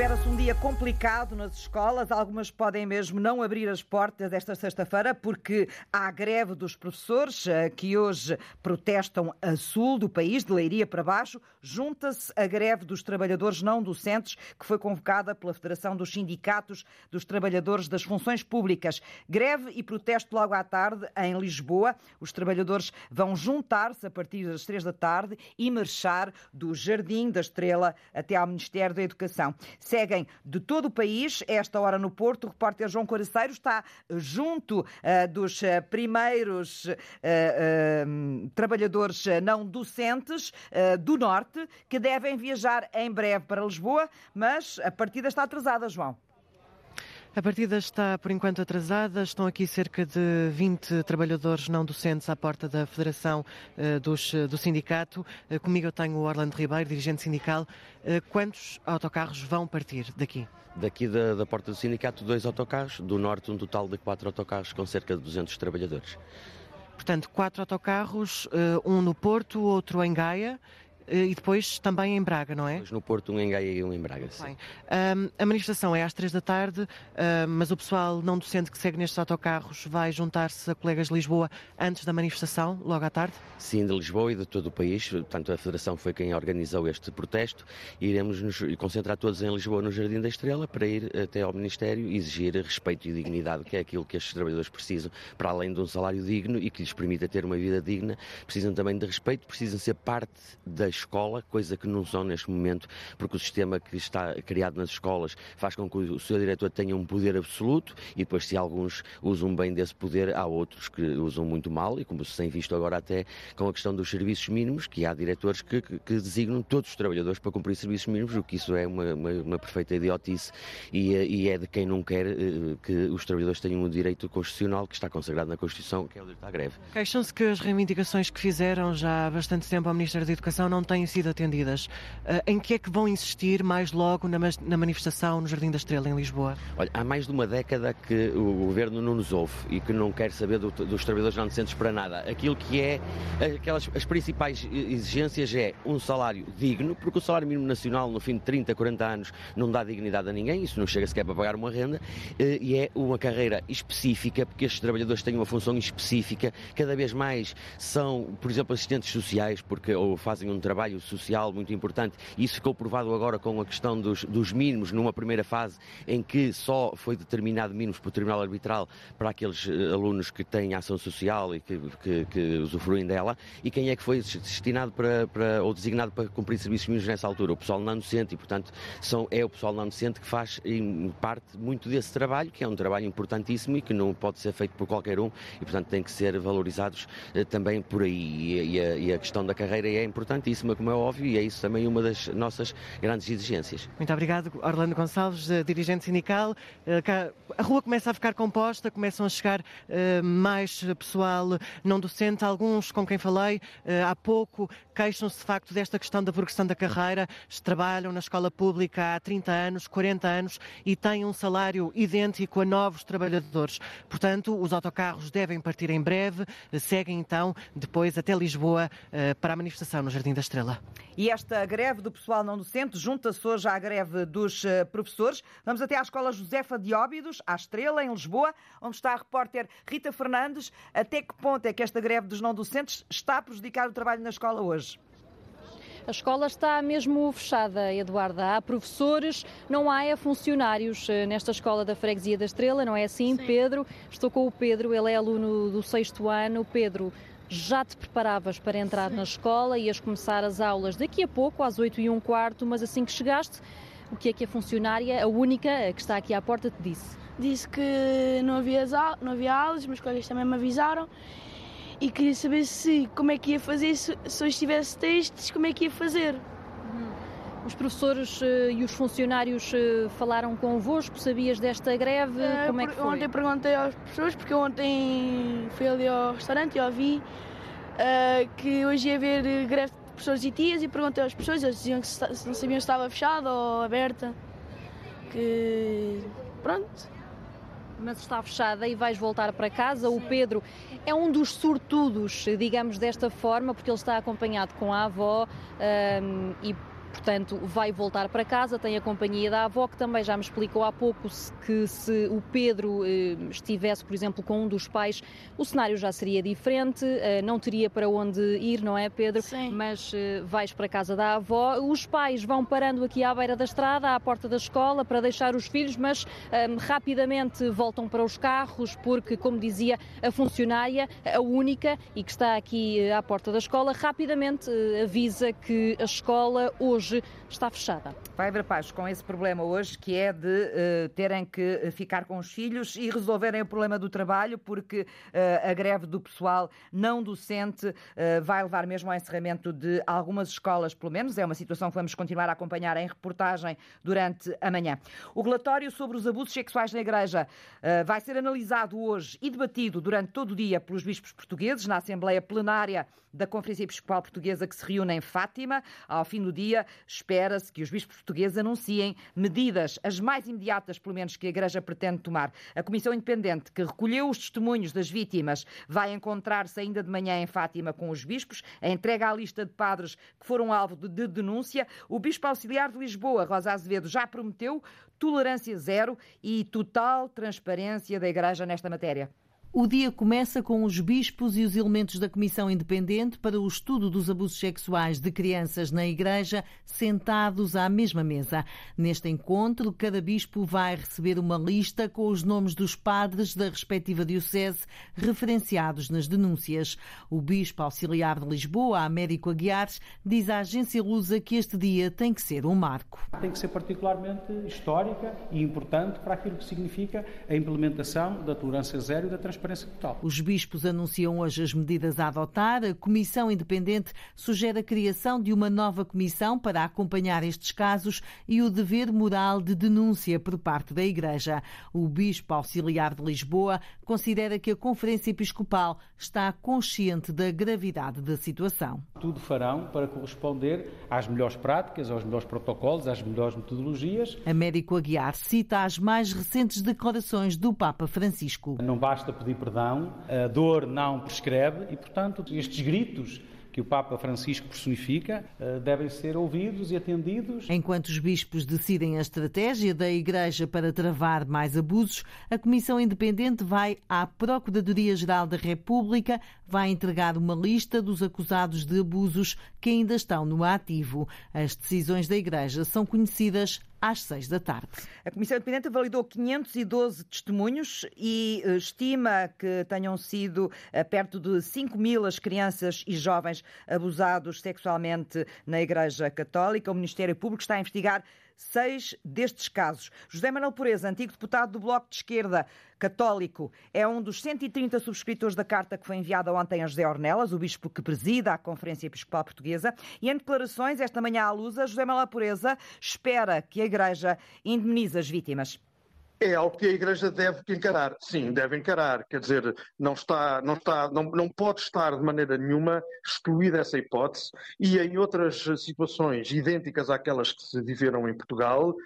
Espera-se um dia complicado nas escolas. Algumas podem mesmo não abrir as portas esta sexta-feira porque há greve dos professores eh, que hoje protestam a sul do país, de Leiria para baixo. Junta-se a greve dos trabalhadores não docentes que foi convocada pela Federação dos Sindicatos dos Trabalhadores das Funções Públicas. Greve e protesto logo à tarde em Lisboa. Os trabalhadores vão juntar-se a partir das três da tarde e marchar do Jardim da Estrela até ao Ministério da Educação seguem de todo o país. Esta hora no Porto, o repórter João Coraceiro está junto uh, dos uh, primeiros uh, trabalhadores não docentes do Norte que devem viajar em breve para Lisboa, mas a partida está atrasada, João. A partida está, por enquanto, atrasada. Estão aqui cerca de 20 trabalhadores não docentes à porta da Federação uh, dos, do Sindicato. Uh, comigo eu tenho o Orlando Ribeiro, dirigente sindical. Uh, quantos autocarros vão partir daqui? Daqui da, da porta do sindicato, dois autocarros. Do norte, um total de quatro autocarros com cerca de 200 trabalhadores. Portanto, quatro autocarros, um no Porto, outro em Gaia eh, e depois também em Braga, não é? Depois no Porto, um em Gaia e um em Braga, sim. Um, a manifestação é às três da tarde, mas o pessoal não docente que segue nestes autocarros vai juntar-se a colegas de Lisboa antes da manifestação, logo à tarde? Sim, de Lisboa e de todo o país. Portanto, a Federação foi quem organizou este protesto e iremos nos concentrar todos em Lisboa, no Jardim da Estrela, para ir até ao Ministério e exigir respeito e dignidade, que é aquilo que estes trabalhadores precisam, para além de um salário digno e que lhes permita ter uma vida digna, precisam também de respeito, precisam ser parte das escola, coisa que não são neste momento, porque o sistema que está criado nas escolas faz com que o seu diretor tenha um poder absoluto e depois, se alguns usam bem desse poder, há outros que usam muito mal, e como se tem visto agora até com a questão dos serviços mínimos, que há diretores que, que, que designam todos os trabalhadores para cumprir serviços mínimos, o que isso é uma, uma, uma perfeita idiotice e, e, é de quem não quer uh, que os trabalhadores tenham um direito constitucional que está consagrado na Constituição, que é o direito à greve. Queixam-se que as reivindicações que fizeram já há bastante tempo ao Ministério da Educação não têm sido atendidas. Uh, em que é que vão insistir mais logo na, na, manifestação no Jardim da Estrela, em Lisboa? Olha, há mais de uma década que o governo não nos ouve e que não quer saber do, dos trabalhadores não decentes para nada. Aquilo que é, aquelas, as principais exigências é um salário digno, porque o salário mínimo nacional, no fim de 30, 40 anos, não dá dignidade a ninguém, isso não chega sequer para pagar uma renda, uh, e é uma carreira específica, porque estes trabalhadores têm uma função específica, cada vez mais são, por exemplo, assistentes sociais, porque ou fazem um trabalho social social muito importante. Isso ficou provado agora com a questão dos, dos mínimos, numa primeira fase em que só foi determinado mínimos por Tribunal Arbitral para aqueles eh, alunos que têm ação social e que, que, que usufruem dela. E quem é que foi destinado para, para, ou designado para cumprir serviços mínimos nessa altura? O pessoal não docente e, portanto, são, é o pessoal não docente que faz, parte, muito desse trabalho, que é um trabalho importantíssimo e que não pode ser feito por qualquer um e, portanto, tem que ser valorizados eh, também por aí. E, e, a, e a questão da carreira é importantíssima, como é óbvio e é isso também uma das nossas grandes exigências. Muito obrigado, Orlando Gonçalves, eh, dirigente sindical. Eh, a rua começa a ficar composta, começam a chegar eh, mais pessoal não docente, alguns com quem falei há pouco queixam-se de facto desta questão da progressão da carreira, trabalham na escola pública há 30 anos, 40 anos e têm um salário idêntico a novos trabalhadores. Portanto, os autocarros devem partir em breve, seguem então depois até Lisboa para a manifestação no Jardim da Estrela. E esta greve do pessoal não docente junta-se hoje à greve dos eh, professores. Vamos até à Escola Josefa de Óbidos, à Estrela, em Lisboa, onde está a repórter Rita Fernandes. Até que ponto é que esta greve dos não docentes está a prejudicar o trabalho na escola hoje? A escola está mesmo fechada, Eduarda. Há professores, não há é funcionários eh, nesta escola da Freguesia da Estrela, não é assim, Sim. Pedro? Estou com o Pedro, ele é aluno do sexto ano. Pedro, já te preparavas para entrar Sim. na escola, ias começar as aulas daqui a pouco, às 8 e um quarto, mas assim que chegaste, o que é que a funcionária, a única que está aqui à porta, te disse? Disse que não havia, não havia aulas, meus colegas também me avisaram e queria saber se como é que ia fazer, se, se eu tivesse testes, como é que ia fazer. Os professores uh, e os funcionários uh, falaram convosco? Sabias desta greve? É, Como é que foi? Ontem perguntei aos professores, porque ontem fui ali ao restaurante e ouvi uh, que hoje ia haver greve de professores e tias e perguntei aos professores, eles diziam que se, não sabiam se estava fechada ou aberta. Que. pronto mas está fechada e vais voltar para casa. Sim. O Pedro é um dos sortudos, digamos desta forma, porque ele está acompanhado com a avó um, e portanto vai voltar para casa, tem a companhia da avó, que também já me explicou há pouco que se o Pedro eh, estivesse, por exemplo, com um dos pais, o cenário já seria diferente, eh, não teria para onde ir, não é, Pedro? Sim. Mas eh, vais para a casa da avó. Os pais vão parando aqui à beira da estrada, à porta da escola, para deixar os filhos, mas rapidamente voltam para os carros, porque, como dizia a funcionária, a única e que está aqui à porta da escola, rapidamente avisa que a escola hoje está fechada. Vai haver paz com esse problema hoje, que é de uh, terem que ficar com os filhos e resolverem o problema do trabalho, porque uh, a greve do pessoal não docente uh, vai levar mesmo ao encerramento de algumas escolas, pelo menos. É uma situação que vamos continuar a acompanhar em reportagem durante a manhã. O relatório sobre os abusos sexuais na Igreja vai ser analisado hoje e debatido durante todo o dia pelos bispos portugueses na Assembleia Plenária da Conferência Episcopal Portuguesa que se reúne em Fátima. Ao fim do dia, espera-se que os bispos portugueses anunciem medidas, as mais imediatas, pelo menos, que a Igreja pretende tomar. A Comissão Independente, que recolheu os testemunhos das vítimas, vai encontrar-se ainda de manhã em Fátima com os bispos. A entrega à lista de padres que foram alvo de denúncia. O Bispo Auxiliar de Lisboa, Rosa Azevedo, já prometeu tolerância zero e total transparência da Igreja nesta matéria. O dia começa com os bispos e os elementos da Comissão Independente para o estudo dos abusos sexuais de crianças na Igreja sentados à mesma mesa. Neste encontro, cada bispo vai receber uma lista com os nomes dos padres da respectiva diocese referenciados nas denúncias. O bispo auxiliar de Lisboa, Américo Aguiar, diz à agência Lusa que este dia tem que ser um marco. Tem que ser particularmente histórica e importante para aquilo que significa a implementação da tolerância zero e da transparência transparência total. Os bispos anunciam hoje as medidas a adotar. A Comissão Independente sugere a criação de uma nova comissão para acompanhar estes casos e o dever moral de denúncia por parte da Igreja. O bispo auxiliar de Lisboa considera que a Conferência Episcopal está consciente da gravidade da situação. Tudo farão para corresponder às melhores práticas, aos melhores protocolos, às melhores metodologias. Américo Aguiar cita as mais recentes declarações do Papa Francisco. Não basta pedir pedir perdão, a dor não prescreve e, portanto, estes gritos que o Papa Francisco personifica eh, devem ser ouvidos e atendidos. Enquanto os bispos decidem a estratégia da Igreja para travar mais abusos, a Comissão Independente vai à Procuradoria-Geral da República, vai entregar uma lista dos acusados de abusos que ainda estão no ativo. As decisões da Igreja são conhecidas às seis da tarde. A Comissão Independente validou 512 testemunhos e eh, estima que tenham sido eh, perto de 5 mil as crianças e jovens abusados sexualmente na Igreja Católica. O Ministério Público está a investigar seis destes casos. José Manuel Pureza, antigo deputado do Bloco de Esquerda católico, é um dos 130 subscritores da carta que foi enviada ontem a José Ornelas, o bispo que presida a Conferência Episcopal Portuguesa. E em declarações, esta manhã à luz, José Manuel Pureza espera que a Igreja indemnize as vítimas é algo que a Igreja deve encarar. Sim, deve encarar. Quer dizer, não está, não está, não, não pode estar de maneira nenhuma excluída essa hipótese. E em outras situações idênticas àquelas que se viveram em Portugal, uh,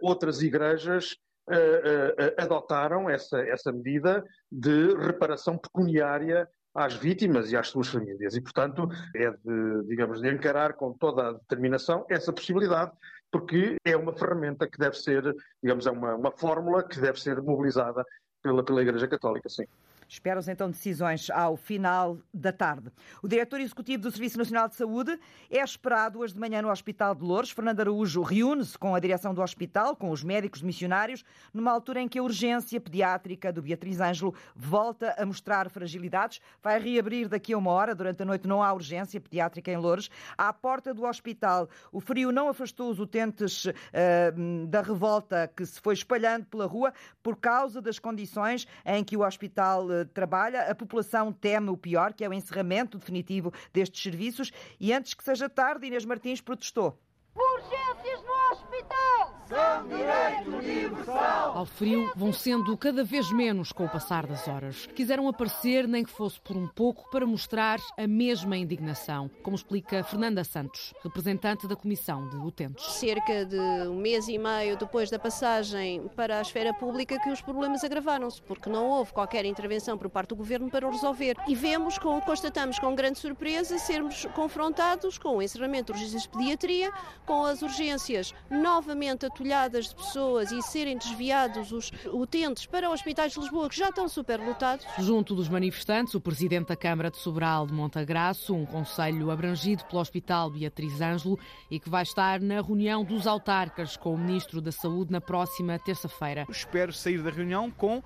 outras igrejas uh, uh, adotaram essa, essa medida de reparação pecuniária às vítimas e às suas famílias. E, portanto, é de, digamos, de encarar com toda a determinação essa possibilidade porque é uma ferramenta que deve ser, digamos, é uma, uma fórmula que deve ser mobilizada pela, pela Igreja Católica, sim. Esperam-se então decisões ao final da tarde. O diretor executivo do Serviço Nacional de Saúde é esperado hoje de manhã no Hospital de Louros. Fernando Araújo reúne-se com a direção do hospital, com os médicos missionários, numa altura em que a urgência pediátrica do Beatriz Ângelo volta a mostrar fragilidades. Vai reabrir daqui a uma hora. Durante a noite não há urgência pediátrica em Louros. À porta do hospital, o frio não afastou os utentes uh, da revolta que se foi espalhando pela rua por causa das condições em que o hospital uh, trabalha. A população teme o pior, que é o encerramento definitivo destes serviços. E antes que seja tarde, Inês Martins protestou. Urgências no hospital! São direito universal! ao frio vão sendo cada vez menos com o passar das horas. Quiseram aparecer, nem que fosse por um pouco, para mostrar a mesma indignação, como explica Fernanda Santos, representante da Comissão de Utentes. Cerca de um mês e meio depois da passagem para a esfera pública que os problemas agravaram-se, porque não houve qualquer intervenção por parte do Governo para o resolver. E vemos, constatamos com grande surpresa, sermos confrontados com o encerramento de urgências de pediatria, com as urgências novamente atulhadas de pessoas e serem desviados os utentes para hospitais de Lisboa que já estão superlotados. Junto dos manifestantes, o presidente da Câmara de Sobral de Montagraço, um conselho abrangido pelo Hospital Beatriz Ângelo e que vai estar na reunião dos autarcas com o Ministro da Saúde na próxima terça-feira. Espero sair da reunião com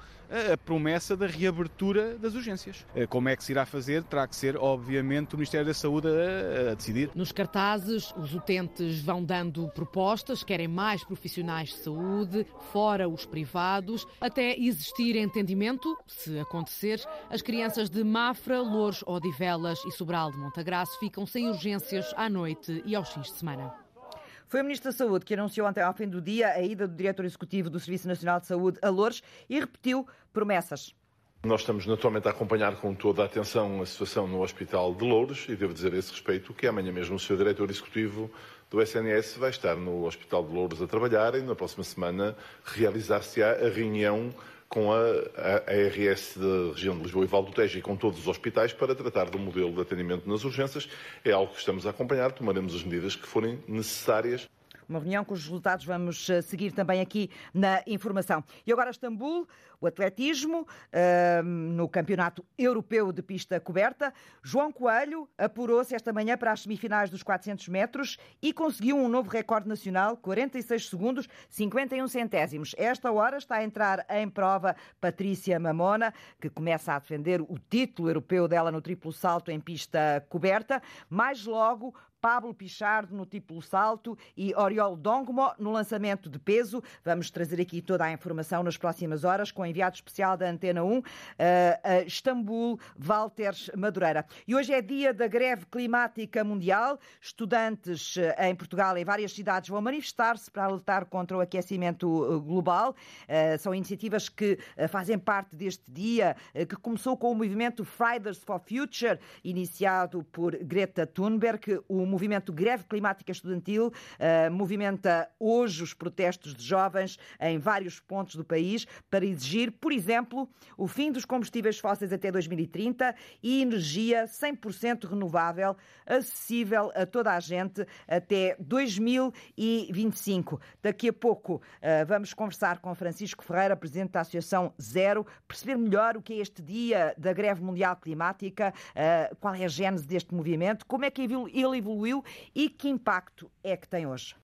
a promessa da reabertura das urgências. Eh, como é que se irá fazer? Terá que ser, obviamente, o Ministério da Saúde a, a decidir. Nos cartazes, os utentes vão dando propostas, querem mais profissionais de saúde, fora os privados, até existir entendimento, se acontecer, as crianças de Mafra, Louros, Odivelas e Sobral de Montagraço ficam sem urgências à noite e aos fins de semana. Foi o Ministro da Saúde que anunciou ontem ao fim do dia a ida do Diretor Executivo do Serviço Nacional de Saúde a Lourdes e repetiu promessas. Nós estamos naturalmente a acompanhar com toda a atenção a situação no Hospital de Louros e devo dizer a esse respeito que amanhã mesmo o Sr. Diretor Executivo do SNS vai estar no Hospital de Louros a trabalhar e na próxima semana realizar-se-á a reunião com a, a, a RS da região de Lisboa e Val do Tejo e com todos os hospitais para tratar do modelo de atendimento nas urgências. É algo que estamos a acompanhar, tomaremos as medidas que forem necessárias. Uma reunião cujos resultados vamos eh, seguir também aqui na informação. E agora Istambul, o atletismo, ehm, no Campeonato Europeu de Pista Coberta. João Coelho apurou-se esta manhã para as semifinais dos 400 metros e conseguiu um novo recorde nacional, 46 segundos, 51 centésimos. Esta hora está a entrar em prova Patrícia Mamona, que começa a defender o título europeu dela no triplo salto em pista coberta. Mais logo, Pablo Pichardo no tipo salto e Oriol Dongmo no lançamento de peso. Vamos trazer aqui toda a informação nas próximas horas com o enviado especial da Antena 1, uh, uh, Istambul, Walter Madureira. E hoje é dia da greve climática mundial. Estudantes uh, em Portugal, em várias cidades, vão manifestar-se para lutar contra o aquecimento uh, global. Uh, são iniciativas que uh, fazem parte deste dia, que começou com o movimento Fridays for Future, iniciado por Greta Thunberg. O movimento Greve Climática Estudantil uh, movimenta hoje os protestos de jovens em vários pontos do país para exigir, por exemplo, o fim dos combustíveis fósseis até 2030 e energia 100% renovável, acessível a toda a gente até 2025. Daqui a pouco uh, vamos conversar com Francisco Ferreira, presidente da Associação Zero, perceber melhor o que é este dia da greve mundial climática, uh, qual é a gênese deste movimento, como é que ele evoluiu evoluiu e que impacto é que tem hoje?